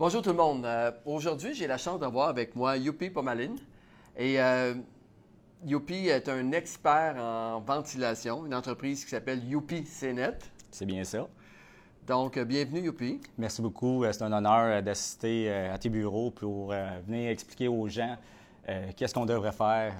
Bonjour tout le monde. Euh, Aujourd'hui, j'ai la chance d'avoir avec moi Youpi Pomaline. Et euh, Youpi est un expert en ventilation, une entreprise qui s'appelle Youpi CNET. C'est bien ça. Donc, euh, bienvenue Youpi. Merci beaucoup. Euh, C'est un honneur d'assister à tes bureaux pour venir expliquer aux gens qu'est-ce qu'on devrait faire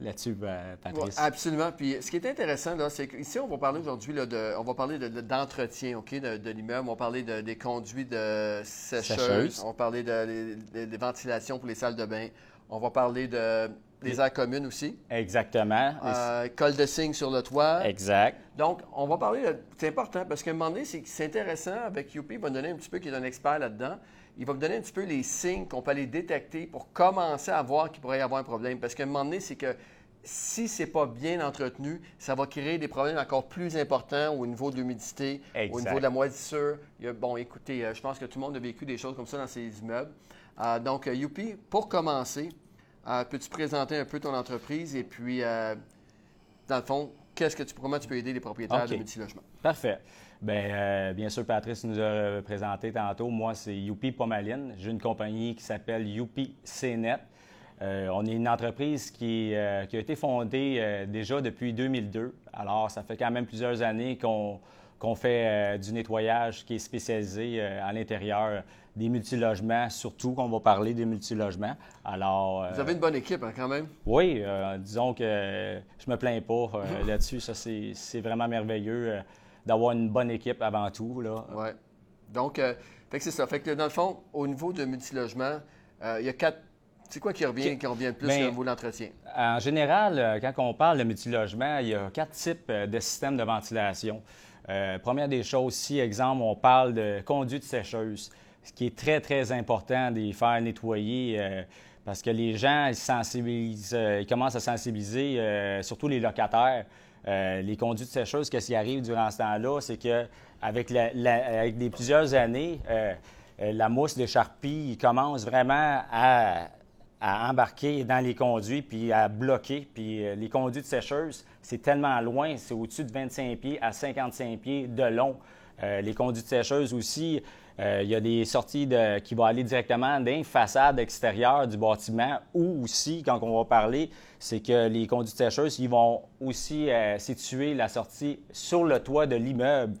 là-dessus, euh, Patrice. Absolument. Puis, ce qui est intéressant, là, c'est qu'ici, on va parler aujourd'hui, de, on va parler de- de- d'entretien, OK, de, de l'immeuble. On va parler de- des conduits de sécheuses. Sécheuses. On va parler de, des- des ventilations pour les salles de bain. On va parler de, des aires communes aussi. Exactement. Euh, col de cygne sur le toit. Exact. Donc, on va parler, de- c'est important parce qu'à un moment donné, c'est intéressant avec Youpi, il va nous donner un petit peu, qui est un expert là-dedans, il va me donner un petit peu les signes qu'on peut aller détecter pour commencer à voir qu'il pourrait y avoir un problème. Parce qu'à un moment donné, c'est que si c'est pas bien entretenu, ça va créer des problèmes encore plus importants au niveau de l'humidité, au niveau de la moisissure. Il y a- bon, écoutez, euh, je pense que tout le monde a vécu des choses comme ça dans ses immeubles. Euh, donc, Youpi, pour commencer, euh, peux-tu présenter un peu ton entreprise et puis, euh, dans le fond, qu'est-ce que tu, comment tu peux aider les propriétaires OK. de multilogements? Parfait. Bien, euh, bien sûr, Patrice nous a présenté tantôt. Moi, c'est Youpi Pomaline. J'ai une compagnie qui s'appelle Youpi CNET. Euh, on est une entreprise qui, euh, qui a été fondée déjà depuis 2002. Alors, ça fait quand même plusieurs années qu'on qu'on fait euh, du nettoyage qui est spécialisé euh, à l'intérieur des multilogements, surtout qu'on va parler des multilogements. Alors, euh, Vous avez une bonne équipe, hein, quand même? oui, disons que je me plains pas là-dessus. Ça, c'est c'est vraiment merveilleux d'avoir une bonne équipe avant tout. Là. Oui. Donc, euh, fait que c'est ça. Fait que dans le fond, au niveau de multilogement, euh, il y a quatre. C'est quoi qui revient, qui revient le plus Ben, au niveau de l'entretien? En général, quand on parle de multilogement, il y a quatre types de systèmes de ventilation. Euh, première des choses, si, exemple, on parle de conduite sécheuse, ce qui est très, très important de les faire nettoyer euh, parce que les gens, ils, sensibilisent, euh, commencent à sensibiliser, surtout les locataires. Les conduites sécheuses, qu'est-ce qui arrive durant ce temps-là, c'est que avec, la- avec des plusieurs années, la mousse de charpie commence vraiment à, à embarquer dans les conduits puis à bloquer. Puis euh, les conduites sécheuses, c'est tellement loin, c'est au-dessus de 25 pieds à 55 pieds de long. Euh, les conduites sécheuses aussi, euh, il y a des sorties de- qui vont aller directement dans les façades extérieures du bâtiment ou aussi, quand on va parler, c'est que les conduites sécheuses, ils vont aussi situer la sortie sur le toit de l'immeuble.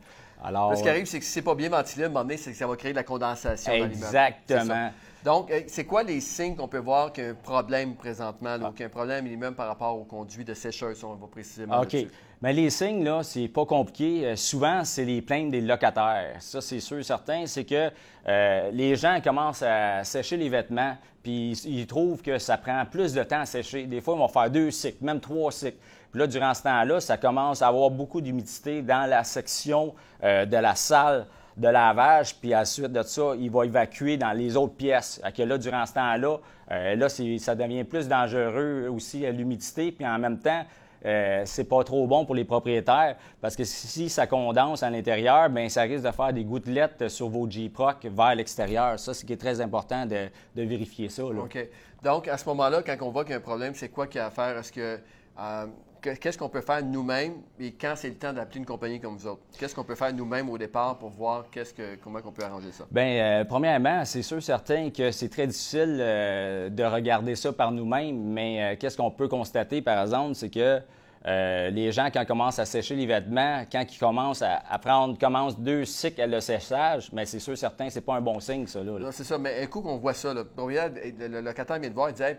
Alors, Ce qui arrive, c'est que si c'est pas bien ventilé, à un moment donné, c'est que ça va créer de la condensation dans l'immeuble. Exactement. Donc, euh, c'est quoi les signes qu'on peut voir qu'il y a un problème présentement, là, ou qu'il y a un problème minimum par rapport au conduit de sécheuse, si on va précisément OK. Mais les signes, là, c'est pas compliqué. Euh, souvent, c'est les plaintes des locataires. Ça, c'est sûr, certain. C'est que euh, les gens commencent à sécher les vêtements, puis ils, ils trouvent que ça prend plus de temps à sécher. Des fois, ils vont faire deux cycles, même trois cycles. Puis là, durant ce temps-là, ça commence à avoir beaucoup d'humidité dans la section euh, de la salle de lavage, puis à la suite de ça, il va évacuer dans les autres pièces. Que là, durant ce temps-là, euh, là, ça devient plus dangereux aussi à l'humidité, puis en même temps, euh, c'est pas trop bon pour les propriétaires parce que si ça condense à l'intérieur, bien, ça risque de faire des gouttelettes sur vos J-Proc vers l'extérieur. Ça, c'est ce qui est très important de, de vérifier ça. là. OK. Donc, à ce moment-là, quand on voit qu'il y a un problème, c'est quoi qu'il y a à faire? Est-ce que. Euh, que- Qu'est-ce qu'on peut faire nous-mêmes et quand c'est le temps d'appeler une compagnie comme vous autres? Qu'est-ce qu'on peut faire nous-mêmes au départ pour voir que, comment on peut arranger ça? Bien, euh, premièrement, c'est sûr certain que c'est très difficile euh, de regarder ça par nous-mêmes, mais qu'est-ce qu'on peut constater, par exemple, c'est que les gens, quand ils commencent à sécher les vêtements, quand ils commencent à, à prendre, commencent deux cycles de séchage, mais c'est sûr certain, c'est pas un bon signe, ça. Là, c'est ça, mais un coup qu'on voit ça, là, le le, le locataire vient de voir, il dit Hey,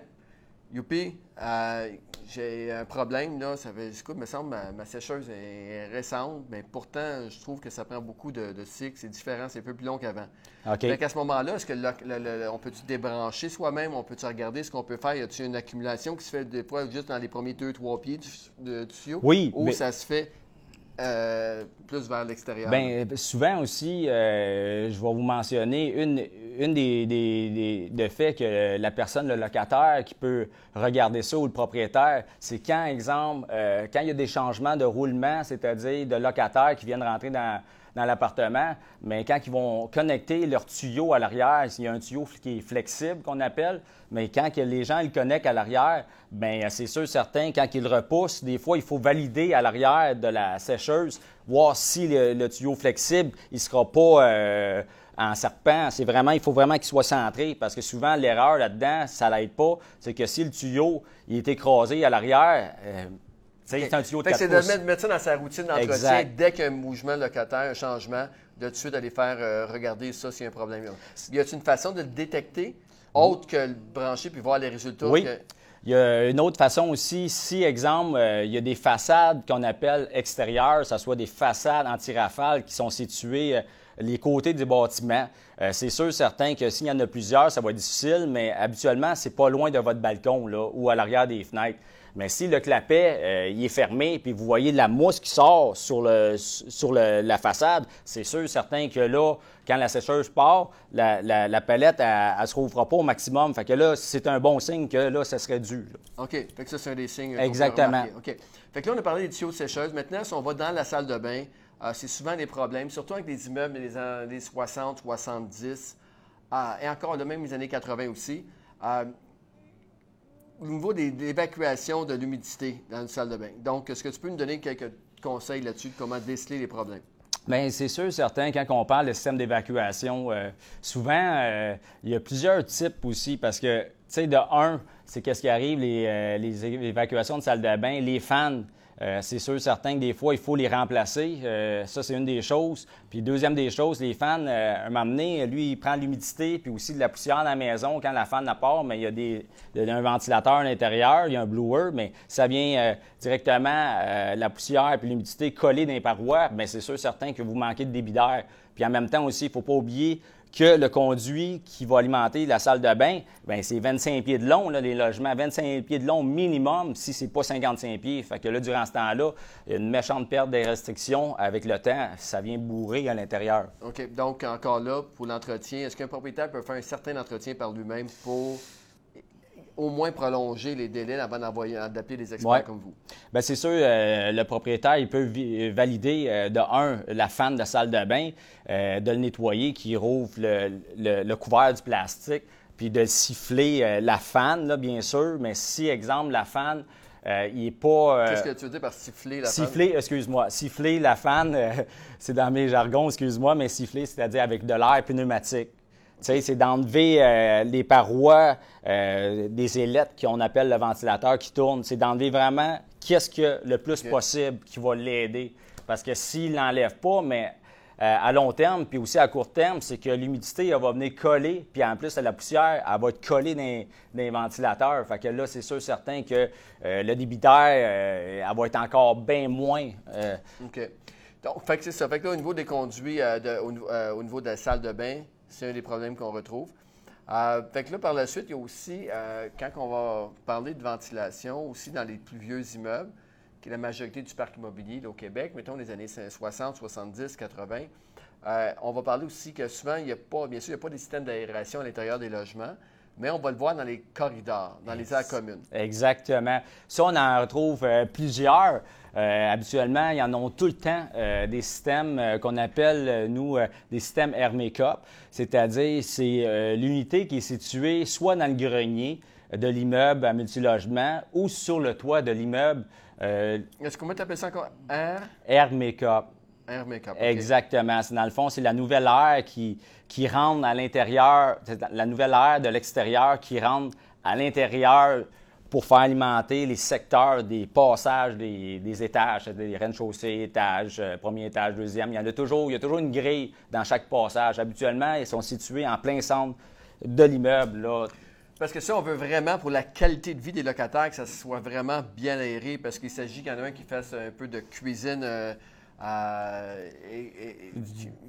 Youpi, euh, j'ai un problème, là, ça fait, écoute, me semble, ma, ma sécheuse est récente, mais pourtant, je trouve que ça prend beaucoup de, de cycles, c'est différent, c'est un peu plus long qu'avant. Fait qu'à ce moment-là, est-ce que le- le- le- on peut-tu débrancher soi-même, on peut-tu regarder ce qu'on peut faire? Y a-t-il une accumulation qui se fait des fois juste dans les premiers deux, trois pieds du, de- du tuyau? Oui, Ou mais- ça se fait euh, plus vers l'extérieur? Bien, souvent aussi, euh, je vais vous mentionner une, une des, des, des- de faits que la personne, le locataire, qui peut regarder ça ou le propriétaire, c'est quand, exemple, euh, quand il y a des changements de roulement, c'est-à-dire de locataires qui viennent rentrer dans, dans l'appartement, mais quand ils vont connecter leur tuyau à l'arrière, s'il y a un tuyau qui est flexible qu'on appelle, mais quand les gens le connectent à l'arrière, bien c'est sûr certain quand ils repoussent, des fois il faut valider à l'arrière de la sécheuse, voir si le, tuyau flexible il sera pas euh, en serpent. C'est vraiment, il faut vraiment qu'il soit centré parce que souvent, l'erreur là-dedans, ça l'aide pas. C'est que si le tuyau il est écrasé à l'arrière, euh, c'est un tuyau de C'est de mettre, ça dans sa routine d'entretien. Dès qu'il y a un mouvement locataire, un changement, de tout de suite aller faire euh, regarder ça s'il y a un problème. Y a-t-il une façon de le détecter autre que le brancher puis voir les résultats? Oui. Il y a une autre façon aussi, si, exemple, euh, il y a des façades qu'on appelle extérieures, que ce soit des façades anti-rafales qui sont situées euh, les côtés du bâtiment. c'est sûr, certain que s'il y en a plusieurs, ça va être difficile, mais habituellement, c'est pas loin de votre balcon là, ou à l'arrière des fenêtres. Mais si le clapet euh, il est fermé, puis vous voyez de la mousse qui sort sur, le, sur la façade, c'est sûr, certain que là, quand la sécheuse part, la, la, palette, elle ne se rouvrira pas au maximum. Fait que là, c'est un bon signe que là, ça serait dû. OK. Fait que ça, c'est un des signes. Exactement. OK. Fait que là, on a parlé des tuyaux de sécheuse. Maintenant, si on va dans la salle de bain, euh, c'est souvent des problèmes, surtout avec des immeubles des années 60, 70, et encore, même les années 80 aussi. Euh, au niveau des, de de l'humidité dans une salle de bain. Donc, est-ce que tu peux nous donner quelques conseils là-dessus de comment déceler les problèmes? Bien, c'est sûr, certain, quand on parle de système d'évacuation, euh, souvent, il y a plusieurs types aussi parce que, tu sais, de un, c'est qu'est-ce qui arrive, les, évacuations de salle de bain, les fans euh, c'est sûr, certain que des fois, il faut les remplacer. Euh, ça, c'est une des choses. Puis, deuxième des choses, les fans, euh, un moment donné, lui, il prend l'humidité puis aussi de la poussière dans la maison quand la fan part, mais il y a des, un ventilateur à l'intérieur, il y a un blower, mais ça vient directement, la poussière puis l'humidité collée dans les parois, bien, c'est sûr, certain que vous manquez de débit d'air. Puis, en même temps aussi, il ne faut pas oublier que le conduit qui va alimenter la salle de bain, bien, c'est 25 pieds de long, les logements, 25 pieds de long minimum, si c'est pas 55 pieds. Fait que là, durant ce temps-là, il y a une méchante perte des restrictions. Avec le temps, ça vient bourrer à l'intérieur. OK. Donc, encore là, pour l'entretien, est-ce qu'un propriétaire peut faire un certain entretien par lui-même pour au moins prolonger les délais avant d'appeler des experts comme vous? Bien, c'est sûr, euh, le propriétaire, il peut valider euh, de un, la fan de la salle de bain, euh, de le nettoyer, qui rouvre le, couvert du plastique, puis de siffler la fan, là, bien sûr. Mais si, exemple, la fan, il n'est pas. Qu'est-ce que tu veux dire par siffler la fan? Siffler, excuse-moi. Siffler la fan, c'est dans mes jargons, excuse-moi, mais siffler, c'est-à-dire avec de l'air pneumatique c'est d'enlever euh, les parois euh, des ailettes qu'on appelle le ventilateur qui tourne. C'est d'enlever vraiment qu'est-ce que le plus possible qui va l'aider. Parce que s'il ne l'enlève pas, mais euh, à long terme, puis aussi à court terme, c'est que l'humidité, va venir coller, puis en plus, la poussière, elle va être collée dans, les ventilateurs. Fait que là, c'est sûr, certain que le débit d'air, elle va être encore bien moins. OK. Donc, fait que c'est ça. Fait que là, au niveau des conduits, au, niveau de la salle de bain, c'est un des problèmes qu'on retrouve. Euh, fait que là, par la suite, il y a aussi, euh, quand on va parler de ventilation, aussi dans les plus vieux immeubles, qui est la majorité du parc immobilier au Québec, mettons les années 60, 70, 80, on va parler aussi que souvent, il n'y a pas, bien sûr, il n'y a pas des systèmes d'aération à l'intérieur des logements, mais on va le voir dans les corridors, dans les aires communes. Exactement. Ça, on en retrouve euh, plusieurs. Euh, habituellement, il y en a tout le temps euh, des systèmes euh, qu'on appelle, nous, des systèmes make-up, c'est-à-dire c'est l'unité qui est située soit dans le grenier de l'immeuble à multilogement ou sur le toit de l'immeuble. Est-ce qu'on peut appeler ça encore? Air? Air make-up. Exactement. Dans le fond, c'est la nouvelle air qui, qui rentre à l'intérieur, la nouvelle air de l'extérieur qui rentre à l'intérieur pour faire alimenter les secteurs des passages des, étages, des rez-de-chaussée, étage, euh, premier étage, deuxième. Il y, a toujours, il y a toujours une grille dans chaque passage. Habituellement, ils sont situés en plein centre de l'immeuble. Parce que ça, on veut vraiment, pour la qualité de vie des locataires, que ça soit vraiment bien aéré, parce qu'il s'agit qu'il y en a un qui fasse un peu de cuisine. Euh, euh, et,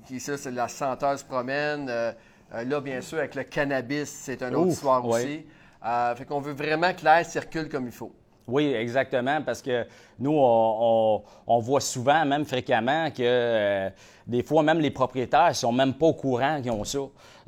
qui, ça, c'est la senteur se promène. là, bien sûr, avec le cannabis, c'est un autre soir aussi. Euh, fait qu'on veut vraiment que l'air circule comme il faut. Oui, exactement, parce que nous, on, voit souvent, même fréquemment, que euh, des fois, même les propriétaires ne sont même pas au courant qu'ils ont ça.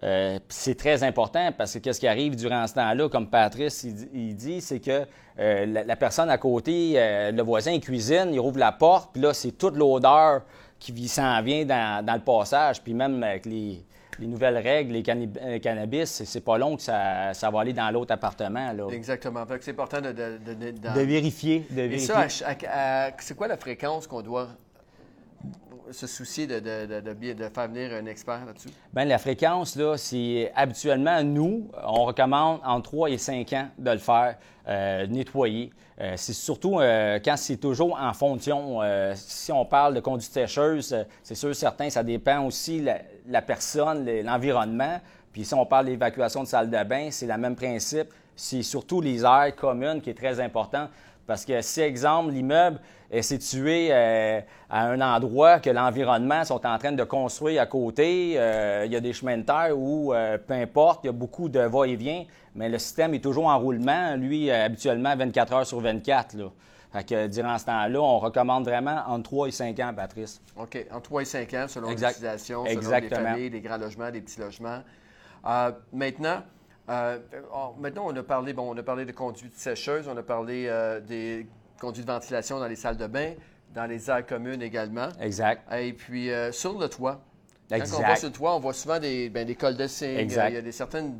Euh, c'est très important parce que qu'est-ce qui arrive durant ce temps-là, comme Patrice il, dit, c'est que la, personne à côté, le voisin, il cuisine, il rouvre la porte, puis là, c'est toute l'odeur qui s'en vient dans, dans, le passage, puis même avec les, les nouvelles règles, les euh, cannabis, c'est pas long que ça, va aller dans l'autre appartement. Là. Exactement. c'est important de, de, vérifier. De Et ça, c'est quoi la fréquence qu'on doit se soucier de, faire venir un expert là-dessus? Bien, la fréquence, là, c'est habituellement, nous, on recommande en 3 et 5 ans de le faire, euh, nettoyer. Euh, c'est surtout euh, quand c'est toujours en fonction. si on parle de conduite sécheuse, c'est sûr, certain, ça dépend aussi la, la personne, l'environnement. Puis si on parle d'évacuation de salle de bain, c'est le même principe. C'est surtout les aires communes qui est très important. Parce que si, exemple, l'immeuble est situé euh, à un endroit que l'environnement sont en train de construire à côté, euh, il y a des chemins de terre ou euh, peu importe, il y a beaucoup de va-et-vient, mais le système est toujours en roulement, lui, habituellement 24 heures sur 24. Là. Fait que durant ce temps-là, on recommande vraiment entre 3 et 5 ans, Patrice. OK. Entre 3 et 5 ans, selon l'utilisation, selon les familles, des grands logements, des petits logements. maintenant, euh, maintenant, on a parlé, bon, on a parlé de conduite sécheuse, on a parlé euh, des conduites de ventilation dans les salles de bain, dans les aires communes également. Exact. Et puis euh, sur le toit. Exact. Quand on voit sur le toit, on voit souvent des, ben, des cols de cygne. Il y a des certaines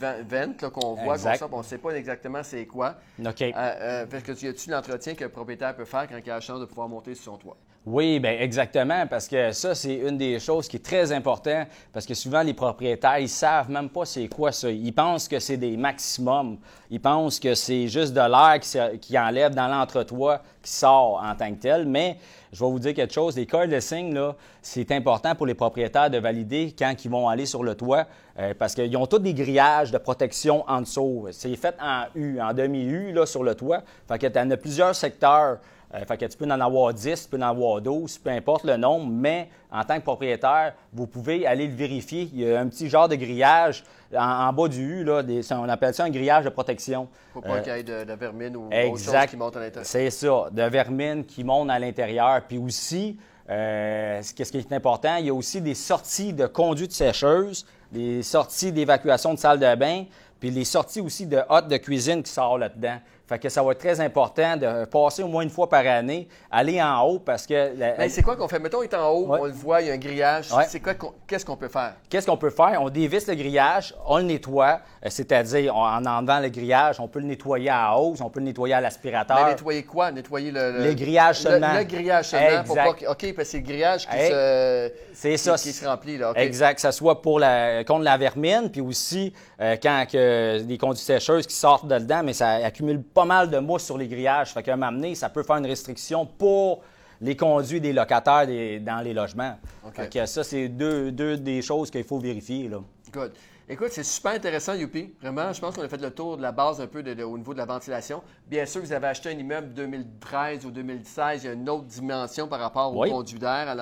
ventes qu'on voit comme ça, on ne sait pas exactement c'est quoi. OK. parce que y a-t-il l'entretien que le propriétaire peut faire quand il a la chance de pouvoir monter sur son toit? Oui, bien exactement, parce que ça, c'est une des choses qui est très importante, parce que souvent, les propriétaires, ils savent même pas c'est quoi ça. Ils pensent que c'est des maximums. Ils pensent que c'est juste de l'air qui, qui, enlève dans l'entretoit, qui sort en tant que tel. Mais je vais vous dire quelque chose, les coils de signe, c'est important pour les propriétaires de valider quand ils vont aller sur le toit, euh, parce qu'ils ont tous des grillages de protection en dessous. C'est fait en U, en demi-U, là, sur le toit. Fait que tu en as plusieurs secteurs euh, fait que tu peux en avoir 10, tu peux en avoir 12, peu importe le nombre, mais en tant que propriétaire, vous pouvez aller le vérifier. Il y a un petit genre de grillage en, bas du U, là, on appelle ça un grillage de protection. Pour pas euh, qu'il y ait de, vermine ou autre chose qui monte à l'intérieur. C'est ça, de vermine qui monte à l'intérieur. Puis aussi, euh, ce qui est important, il y a aussi des sorties de conduite sécheuse, des sorties d'évacuation de salle de bain, puis les sorties aussi de hotte de cuisine qui sortent là-dedans. Fait que ça va être très important de passer au moins une fois par année, aller en haut parce que. Ben, c'est quoi qu'on fait? Mettons, il est en haut, on le voit, il y a un grillage. C'est quoi qu'est-ce qu'on peut faire? Qu'est-ce qu'on peut faire? On dévisse le grillage, on le nettoie, euh, c'est-à-dire en enlevant le grillage, on peut le nettoyer à hausse, on peut le nettoyer à l'aspirateur. Mais nettoyer quoi? Nettoyer le. Le, grillage seulement. Le, grillage seulement. Pour pas OK, parce que c'est le grillage qui, se, qui, ça, qui se remplit. Là. Exact. Que ce soit pour la, contre la vermine, puis aussi euh, quand que, des conduits sécheuses qui sortent de dedans, mais ça accumule pas mal de mousse sur les grillages. Fait qu'à m'amener, ça peut faire une restriction pour les conduits des locataires dans les logements. Fait ça, c'est deux, des choses qu'il faut vérifier. Là. Good. Écoute, c'est super intéressant, Youpi. Vraiment, je pense qu'on a fait le tour de la base un peu au niveau de la ventilation. Bien sûr, vous avez acheté un immeuble 2013 ou 2016, il y a une autre dimension par rapport au conduit d'air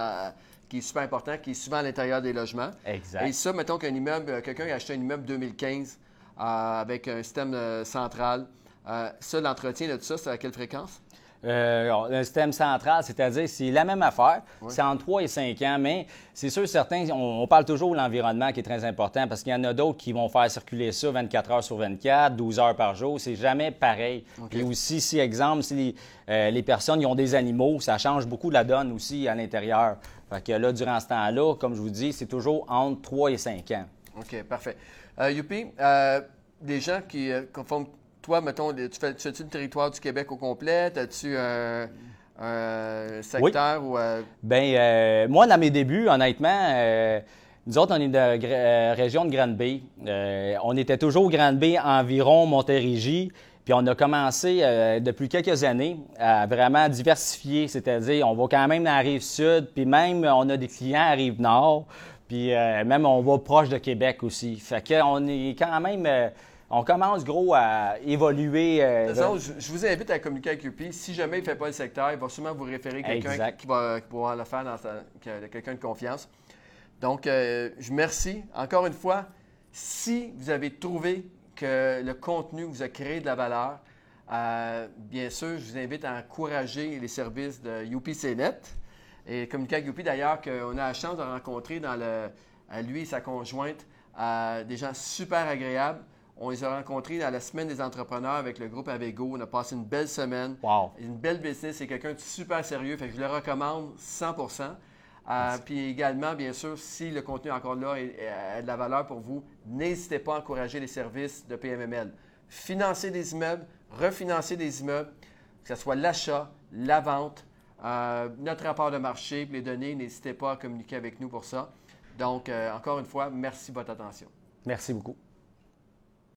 qui est super important, qui est souvent à l'intérieur des logements. Exact. Et ça, mettons qu'un immeuble, quelqu'un a acheté un immeuble 2015 euh, avec un système euh, central. Euh, ça, l'entretien de tout ça, c'est à quelle fréquence? Euh, un système central, c'est-à-dire c'est la même affaire, c'est entre 3 et 5 ans, mais c'est sûr, certains, on, parle toujours de l'environnement qui est très important parce qu'il y en a d'autres qui vont faire circuler ça 24 heures sur 24, 12 heures par jour, c'est jamais pareil. Et aussi, si, exemple, si euh, les, personnes ils ont des animaux, ça change beaucoup la donne aussi à l'intérieur. Fait que là, durant ce temps-là, comme je vous dis, c'est toujours entre 3 et 5 ans. OK, parfait. Youpi, des gens qui conforment toi, mettons, tu fais, tu le territoire du Québec au complet? As-tu un, secteur ou. Euh... Bien, euh, moi, dans mes débuts, honnêtement, euh, nous autres, on est de la euh, région de Grande-Bay. on était toujours Grande-Bay, environ Montérégie. Puis on a commencé depuis quelques années à vraiment diversifier, c'est-à-dire on va quand même dans la rive sud, puis même on a des clients à rive nord, puis même on va proche de Québec aussi. Fait qu'on est quand même on commence gros à évoluer. Euh, je, vous invite à communiquer avec UP. Si jamais il ne fait pas le secteur, il va sûrement vous référer quelqu'un qui va pouvoir le faire dans quelqu'un de confiance. Donc, euh, je remercie encore une fois. Si vous avez trouvé que le contenu vous a créé de la valeur, euh, bien sûr, je vous invite à encourager les services de UPCNet et communiquer avec UP d'ailleurs qu'on a la chance de rencontrer dans le, lui et sa conjointe des gens super agréables. On les a rencontrés à la semaine des entrepreneurs avec le groupe Avego. On a passé une belle semaine. Une belle business. C'est quelqu'un de super sérieux. Fait que je le recommande 100% euh, Puis également, bien sûr, si le contenu encore là a de la valeur pour vous, n'hésitez pas à encourager les services de PMML. Financer des immeubles, refinancer des immeubles, que ce soit l'achat, la vente, Euh, notre rapport de marché, les données, n'hésitez pas à communiquer avec nous pour ça. Donc, encore une fois, merci de votre attention. Merci beaucoup.